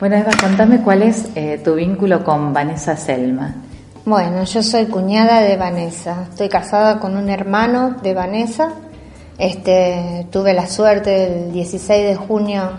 Bueno, Eva, contame cuál es eh, tu vínculo con Vanessa Selma. Bueno, yo soy cuñada de Vanessa. Estoy casada con un hermano de Vanessa. Este, tuve la suerte el 16 de junio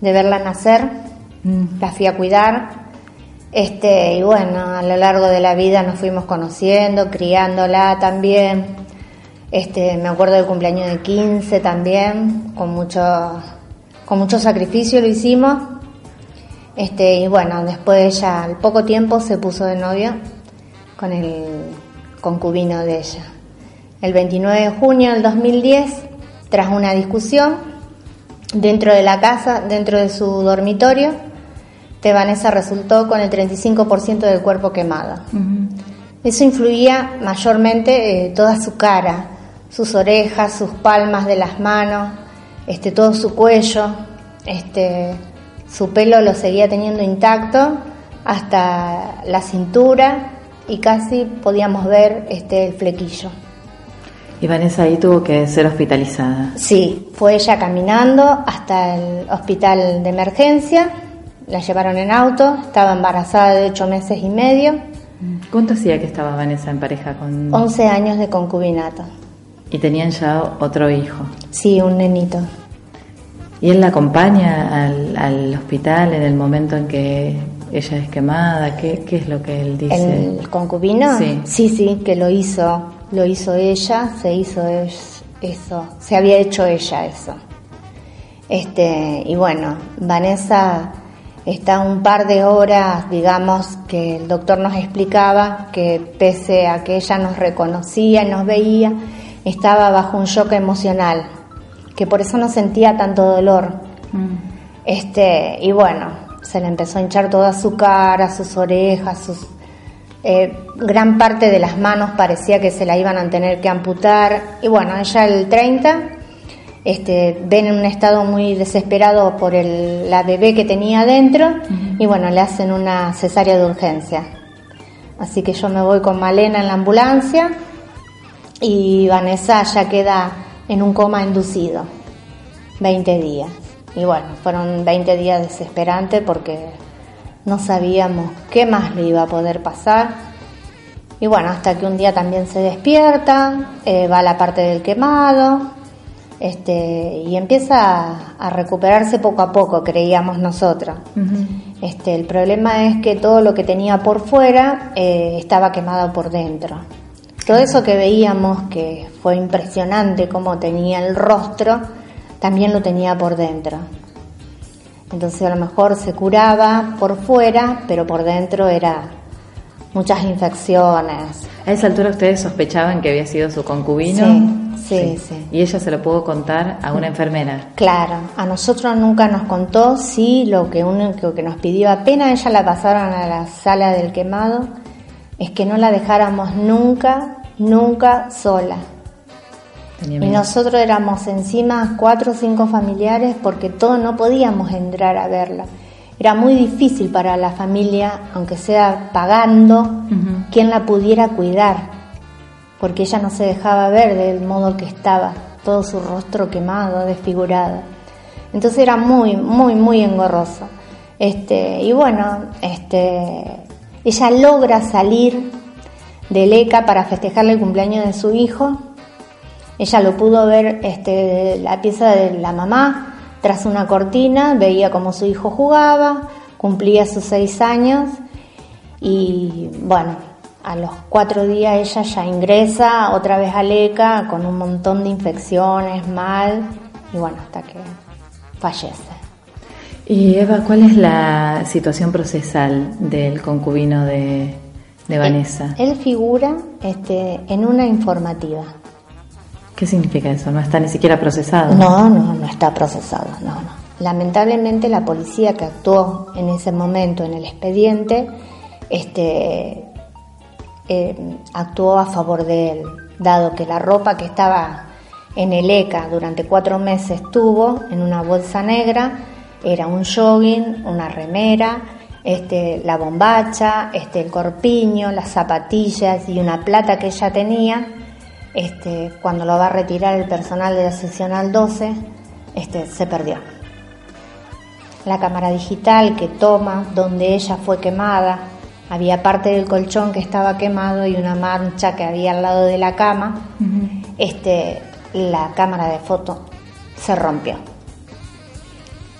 de verla nacer. Mm. La fui a cuidar. Este, y bueno, a lo largo de la vida nos fuimos conociendo, criándola también. Este, me acuerdo del cumpleaños de 15 también, con mucho, con mucho sacrificio lo hicimos. Este, y bueno, después ella al poco tiempo se puso de novio con el concubino de ella. El 29 de junio del 2010, tras una discusión dentro de la casa, dentro de su dormitorio, Vanessa resultó con el 35% del cuerpo quemado. Eso influía mayormente eh, toda su cara, sus orejas, sus palmas de las manos, este, todo su cuello, este, su pelo lo seguía teniendo intacto hasta la cintura y casi podíamos ver este, el flequillo. Y Vanessa ahí tuvo que ser hospitalizada. Sí, fue ella caminando hasta el hospital de emergencia la llevaron en auto, estaba embarazada de ocho meses y medio. ¿Cuánto hacía que estaba Vanessa en pareja con...? 11 años de concubinato. ¿Y tenían ya otro hijo? Sí, un nenito. ¿Y él la acompaña al, hospital en el momento en que ella es quemada? ¿Qué, ¿Qué, es lo que él dice? ¿El concubino? Sí. sí, sí, que lo hizo, lo hizo ella, se hizo eso, se había hecho ella eso. Este, y bueno, Vanessa está un par de horas, digamos, que el doctor nos explicaba que pese a que ella nos reconocía nos veía, estaba bajo un shock emocional, que por eso no sentía tanto dolor. Mm. Este, y bueno, se le empezó a hinchar toda su cara, sus orejas, sus eh, gran parte de las manos parecía que se la iban a tener que amputar. Y bueno, ella el 30 este, ven en un estado muy desesperado por el, la bebé que tenía adentro y bueno, le hacen una cesárea de urgencia. Así que yo me voy con Malena en la ambulancia y Vanessa ya queda en un coma inducido, 20 días. Y bueno, fueron 20 días desesperantes porque no sabíamos qué más le iba a poder pasar. Y bueno, hasta que un día también se despierta, eh, va a la parte del quemado, este, y empieza a, recuperarse poco a poco, creíamos nosotros. este, el problema es que todo lo que tenía por fuera eh, estaba quemado por dentro. Todo eso que veíamos, que fue impresionante cómo tenía el rostro, también lo tenía por dentro. Entonces a lo mejor se curaba por fuera, pero por dentro era muchas infecciones. A esa altura ustedes sospechaban que había sido su concubino. Sí, sí, Y ella se lo pudo contar a una enfermera. Claro, a nosotros nunca nos contó, sí, lo que único que nos pidió apenas ella la pasaron a la sala del quemado, es que no la dejáramos nunca, nunca sola. y nosotros éramos encima cuatro o cinco familiares porque todos no podíamos entrar a verla. Era muy difícil para la familia, aunque sea pagando, quien la pudiera cuidar porque ella no se dejaba ver del modo que estaba, todo su rostro quemado, desfigurado. Entonces era muy, muy, muy engorroso. Este, y bueno, este, ella logra salir del ECA para festejarle el cumpleaños de su hijo. Ella lo pudo ver este, la pieza de la mamá tras una cortina, veía cómo su hijo jugaba, cumplía sus seis años y bueno, a los cuatro días ella ya ingresa otra vez a LECA con un montón de infecciones, mal, y bueno, hasta que fallece. Y Eva, ¿cuál es la situación procesal del concubino de, Vanessa? Él, figura este, en una informativa. ¿Qué significa eso? ¿No está ni siquiera procesado? No, no, no está procesado, no, no. Lamentablemente la policía que actuó en ese momento en el expediente este, eh, actuó a favor de él, dado que la ropa que estaba en el ECA durante cuatro meses tuvo en una bolsa negra era un jogging, una remera, este, la bombacha, este, el corpiño, las zapatillas y una plata que ella tenía. Este, cuando lo va a retirar el personal de la seccional 12, este, se perdió. la cámara digital que toma donde ella fue quemada. Había parte del colchón que estaba quemado y una mancha que había al lado de la cama. este, la cámara de foto se rompió.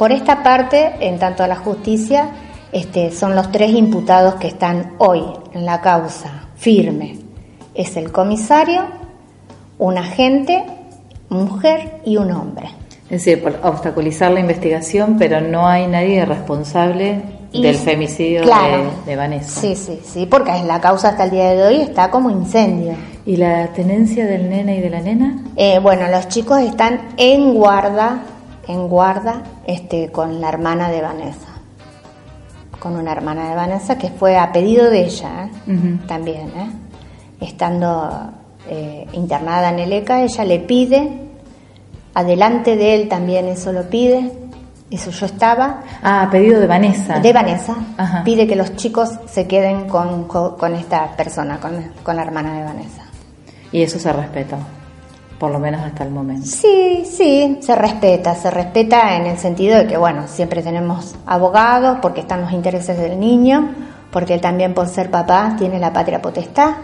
Por esta parte, en tanto a la justicia, este, son los tres imputados que están hoy en la causa firme. Es el comisario, un agente, mujer y un hombre. Es decir, por obstaculizar la investigación, pero no hay nadie responsable del femicidio de, Vanessa. Sí, sí, sí, porque la causa hasta el día de hoy está como incendio. ¿Y la tenencia del nene y de la nena? Eh, bueno, los chicos están en guarda, en guarda, este, con la hermana de Vanessa. Con una hermana de Vanessa que fue a pedido de ella, ¿eh? también, ¿eh? estando internada en el ECA, ella le pide adelante de él también eso lo pide. Eso yo estaba. Ah, pedido de Vanessa. De Vanessa. Pide que los chicos se queden con, con, esta persona, con, con, la hermana de Vanessa. Y eso se respeta, por lo menos hasta el momento. Sí, sí, se respeta. Se respeta en el sentido de que, bueno, siempre tenemos abogados porque están los intereses del niño, porque él también por ser papá tiene la patria potestad.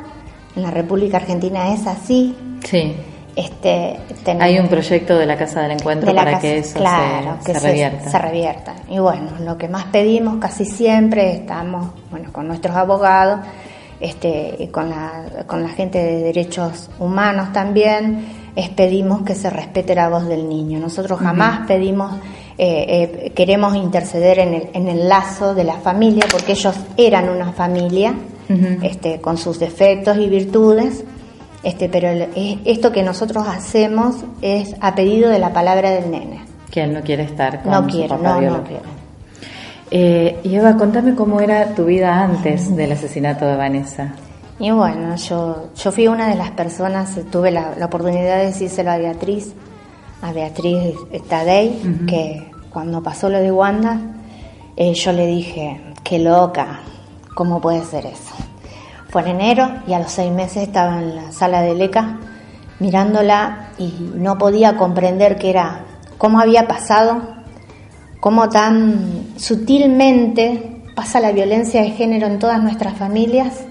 En la República Argentina es así. Sí. Este, Hay un proyecto de la Casa del Encuentro para que eso se, revierta. Se revierta. Y bueno, lo que más pedimos casi siempre, estamos bueno, con nuestros abogados, este, y con la, con la gente de derechos humanos también, es pedimos que se respete la voz del niño. Nosotros jamás pedimos, eh, eh, queremos interceder en el, en el lazo de la familia, porque ellos eran una familia, este, con sus defectos y virtudes este, pero esto que nosotros hacemos es a pedido de la palabra del nene. Que él no quiere estar con no quiero, no, no quiero. Eh, y Eva, contame cómo era tu vida antes del asesinato de Vanessa. Y bueno, yo, yo fui una de las personas, tuve la, oportunidad de decírselo a Beatriz, a Beatriz Tadei, que cuando pasó lo de Wanda, eh, yo le dije, qué loca, ¿cómo puede ser eso? Fue en enero y a los seis meses estaba en la sala de LECA mirándola y no podía comprender qué era, cómo había pasado, cómo tan sutilmente pasa la violencia de género en todas nuestras familias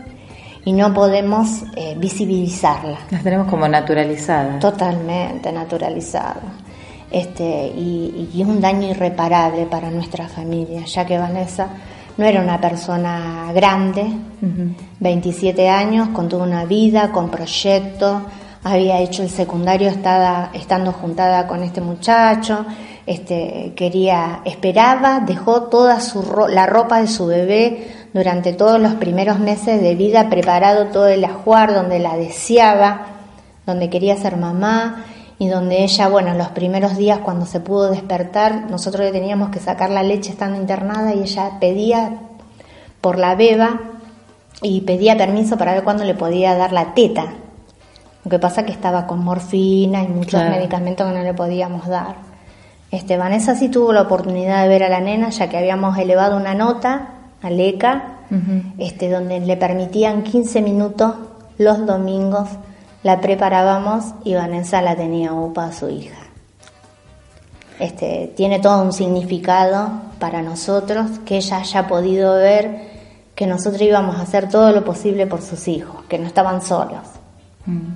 y no podemos eh, visibilizarla. Las tenemos como naturalizadas. Totalmente naturalizadas. Este, y, y, es un daño irreparable para nuestra familia, ya que Vanessa no era una persona grande, 27 años, con toda una vida, con proyectos, había hecho el secundario estaba, estando juntada con este muchacho, este, quería, esperaba, dejó toda su la ropa de su bebé durante todos los primeros meses de vida, preparado todo el ajuar donde la deseaba, donde quería ser mamá y donde ella, bueno, los primeros días cuando se pudo despertar, nosotros le teníamos que sacar la leche estando internada y ella pedía por la beba y pedía permiso para ver cuándo le podía dar la teta. Lo que pasa que estaba con morfina y muchos medicamentos que no le podíamos dar. Este, Vanessa sí tuvo la oportunidad de ver a la nena, ya que habíamos elevado una nota a LECA, este, donde le permitían 15 minutos los domingos la preparábamos y Vanessa la tenía UPA a su hija. Este, tiene todo un significado para nosotros que ella haya podido ver que nosotros íbamos a hacer todo lo posible por sus hijos, que no estaban solos. Mm.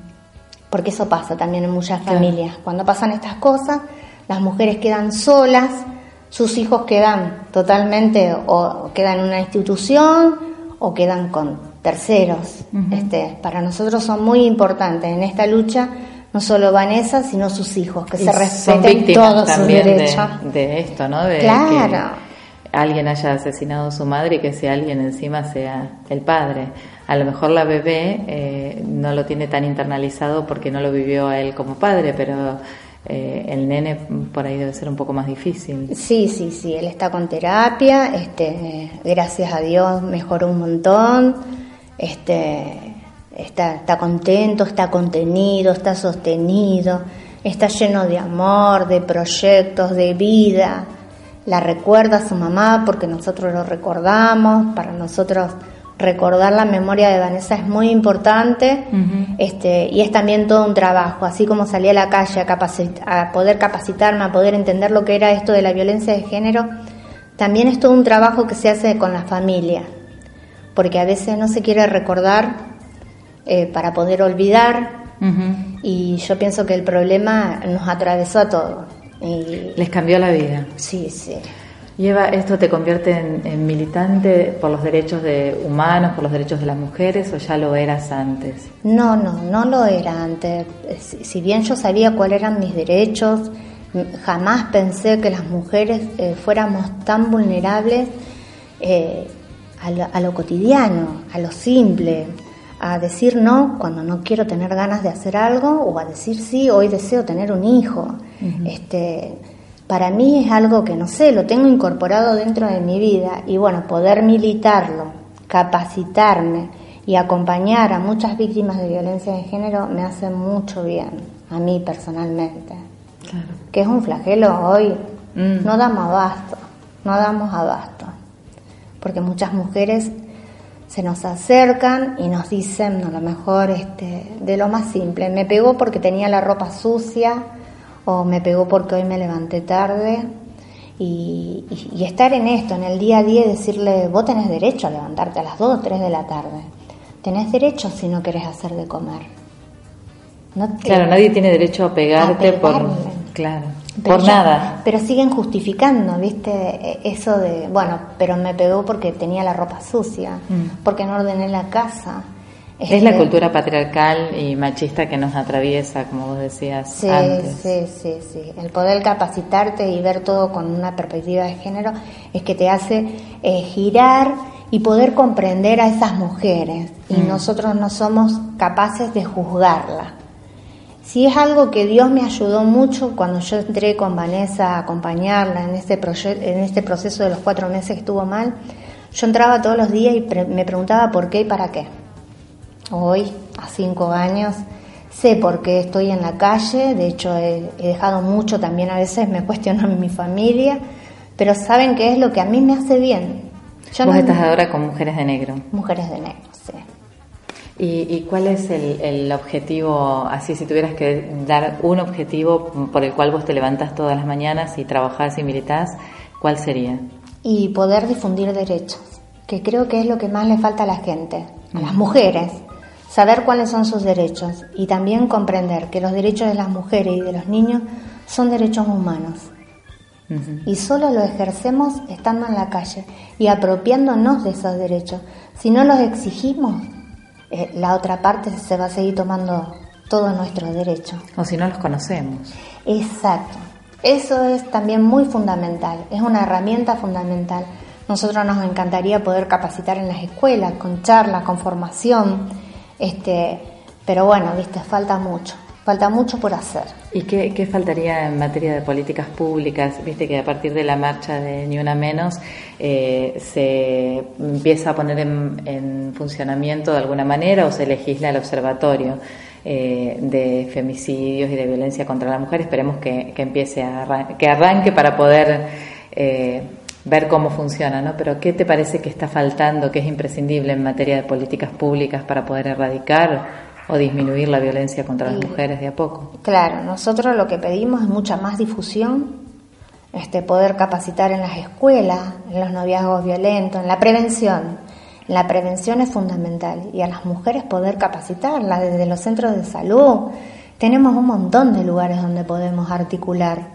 Porque eso pasa también en muchas familias. Cuando pasan estas cosas, las mujeres quedan solas, sus hijos quedan totalmente o quedan en una institución o quedan con terceros. este, para nosotros son muy importantes en esta lucha, no solo Vanessa, sino sus hijos, que se respeten todos sus derechos. De, esto, ¿no? De claro. que alguien haya asesinado a su madre y que sea alguien encima sea el padre. A lo mejor la bebé eh, no lo tiene tan internalizado porque no lo vivió a él como padre, pero eh, el nene por ahí debe ser un poco más difícil. Sí, sí, sí, él está con terapia, este, gracias a Dios mejoró un montón este, está, está contento, está contenido, está sostenido, está lleno de amor, de proyectos, de vida. La recuerda a su mamá porque nosotros lo recordamos, para nosotros recordar la memoria de Vanessa es muy importante este, y es también todo un trabajo, así como salí a la calle a, a poder capacitarme, a poder entender lo que era esto de la violencia de género, También es todo un trabajo que se hace con la familia, porque a veces no se quiere recordar eh, para poder olvidar, y yo pienso que el problema nos atravesó a todos. Les cambió la vida. Sí, sí. Y Eva, ¿esto te convierte en, militante por los derechos de humanos, por los derechos de las mujeres o ya lo eras antes? No, no, no lo era antes. Si bien yo sabía cuáles eran mis derechos, jamás pensé que las mujeres eh, fuéramos tan vulnerables eh, a, lo, cotidiano, a lo simple, a decir no cuando no quiero tener ganas de hacer algo o a decir sí, hoy deseo tener un hijo. este, para mí es algo que no sé, lo tengo incorporado dentro de mi vida y bueno, poder militarlo, capacitarme y acompañar a muchas víctimas de violencia de género me hace mucho bien, a mí personalmente. Claro. Que es un flagelo hoy, mm. no damos abasto, no damos abasto, porque muchas mujeres se nos acercan y nos dicen, a lo mejor este, de lo más simple, me pegó porque tenía la ropa sucia, o me pegó porque hoy me levanté tarde. Y, estar en esto, en el día a día, y decirle, vos tenés derecho a levantarte a las 2 o 3 de la tarde. Tenés derecho si no querés hacer de comer. claro, nadie tiene derecho a pegarte por... Claro. por nada. Pero siguen justificando, ¿viste? E, eso de, bueno, pero me pegó porque tenía la ropa sucia, mm. porque no ordené la casa. Es la cultura patriarcal y machista que nos atraviesa, como vos decías sí, antes. Sí, sí, sí. El poder capacitarte y ver todo con una perspectiva de género es que te hace eh, girar y poder comprender a esas mujeres. Y mm. nosotros no somos capaces de juzgarla. Si es algo que Dios me ayudó mucho cuando yo entré con Vanessa a acompañarla en este, en este proceso de los cuatro meses que estuvo mal, yo entraba todos los días y me preguntaba por qué y para qué hoy, a cinco años, sé por qué estoy en la calle, de hecho he, dejado mucho también a veces, me cuestionan mi familia, pero saben qué es lo que a mí me hace bien. Yo Vos estás ahora con Mujeres de Negro. Mujeres de Negro, sí. ¿Y, cuál es el, el, objetivo, así si tuvieras que dar un objetivo por el cual vos te levantas todas las mañanas y trabajás y militás, cuál sería? Y poder difundir derechos, que creo que es lo que más le falta a la gente, a las mujeres saber cuáles son sus derechos y también comprender que los derechos de las mujeres y de los niños son derechos humanos. Y solo los ejercemos estando en la calle y apropiándonos de esos derechos. Si no los exigimos, eh, la otra parte se va a seguir tomando todos nuestros derechos. O si no los conocemos. Exacto. Eso es también muy fundamental, es una herramienta fundamental. Nosotros nos encantaría poder capacitar en las escuelas, con charlas, con formación, este, pero bueno, viste, falta mucho, falta mucho por hacer. ¿Y qué, faltaría en materia de políticas públicas? Viste que a partir de la marcha de Ni Una Menos eh, se empieza a poner en, funcionamiento de alguna manera o se legisla el observatorio. Eh, de femicidios y de violencia contra la mujer. Esperemos que, empiece a que arranque para poder eh, ver cómo funciona, ¿no? Pero ¿qué te parece que está faltando, que es imprescindible en materia de políticas públicas para poder erradicar o disminuir la violencia contra las mujeres de a poco? Claro, nosotros lo que pedimos es mucha más difusión, este, poder capacitar en las escuelas, en los noviazgos violentos, en la prevención. La prevención es fundamental y a las mujeres poder capacitarlas desde los centros de salud, tenemos un montón de lugares donde podemos articular,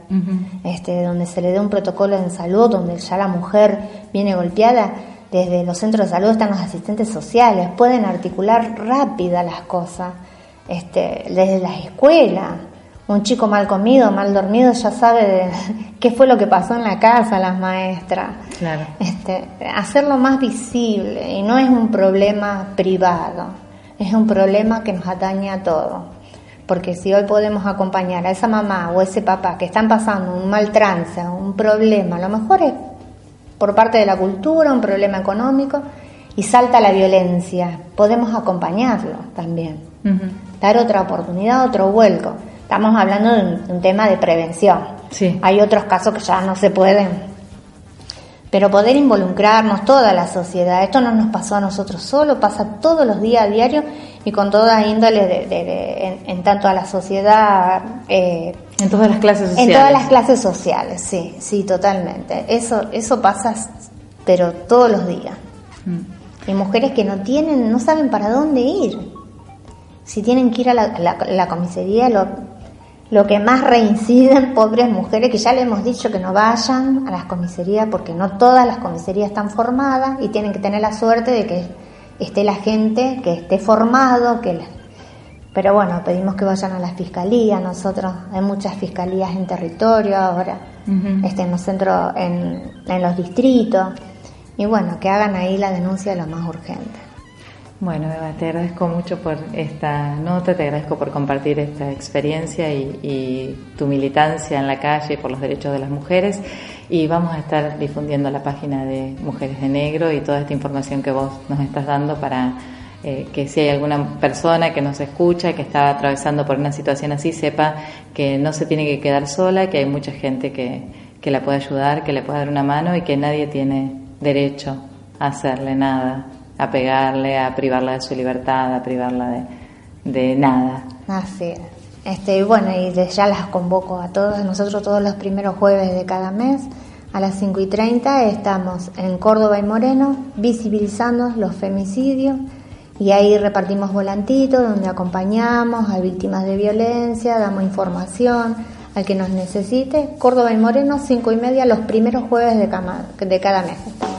este, donde se le dé un protocolo en salud, donde ya la mujer viene golpeada, desde los centros de salud están los asistentes sociales, pueden articular rápida las cosas, este, desde las escuelas. Un chico mal comido, mal dormido, ya sabe qué fue lo que pasó en la casa, las maestras. Claro. Este, hacerlo más visible y no es un problema privado, es un problema que nos atañe a todos. Porque si hoy podemos acompañar a esa mamá o ese papá que están pasando un mal trance, un problema, a lo mejor es por parte de la cultura, un problema económico, y salta la violencia, podemos acompañarlo también, dar otra oportunidad, otro vuelco. Estamos hablando de un, tema de prevención. Sí. Hay otros casos que ya no se pueden. Pero poder involucrarnos, toda la sociedad, esto no nos pasó a nosotros solo, pasa todos los días a diario y con toda índole de, en, tanto a la sociedad eh, En todas las clases sociales. En todas las clases sociales, sí, sí, totalmente. Eso, eso pasa, pero todos los días. Mm. Y mujeres que no tienen, no saben para dónde ir. Si tienen que ir a la, comisaría, lo, lo que más reinciden, pobres mujeres, que ya le hemos dicho que no vayan a las comisarías porque no todas las comisarías están formadas y tienen que tener la suerte de que esté la gente que esté formado, que pero bueno, pedimos que vayan a la fiscalía, nosotros hay muchas fiscalías en territorio ahora, este, en los centros, en, en los distritos, y bueno, que hagan ahí la denuncia de lo más urgente. Bueno, Eva, te agradezco mucho por esta nota, te agradezco por compartir esta experiencia y, y, tu militancia en la calle por los derechos de las mujeres y vamos a estar difundiendo la página de Mujeres de Negro y toda esta información que vos nos estás dando para eh, que si hay alguna persona que nos escucha, que está atravesando por una situación así, sepa que no se tiene que quedar sola, que hay mucha gente que, que la puede ayudar, que le puede dar una mano y que nadie tiene derecho a hacerle nada, a pegarle, a privarla de su libertad, a privarla de, de nada. Así es. Este, bueno, y ya las convoco a todos, nosotros todos los primeros jueves de cada mes a las 5 y 30 estamos en Córdoba y Moreno visibilizando los femicidios y ahí repartimos volantitos donde acompañamos a víctimas de violencia, damos información al que nos necesite. Córdoba y Moreno, cinco y media, los primeros jueves de cada mes.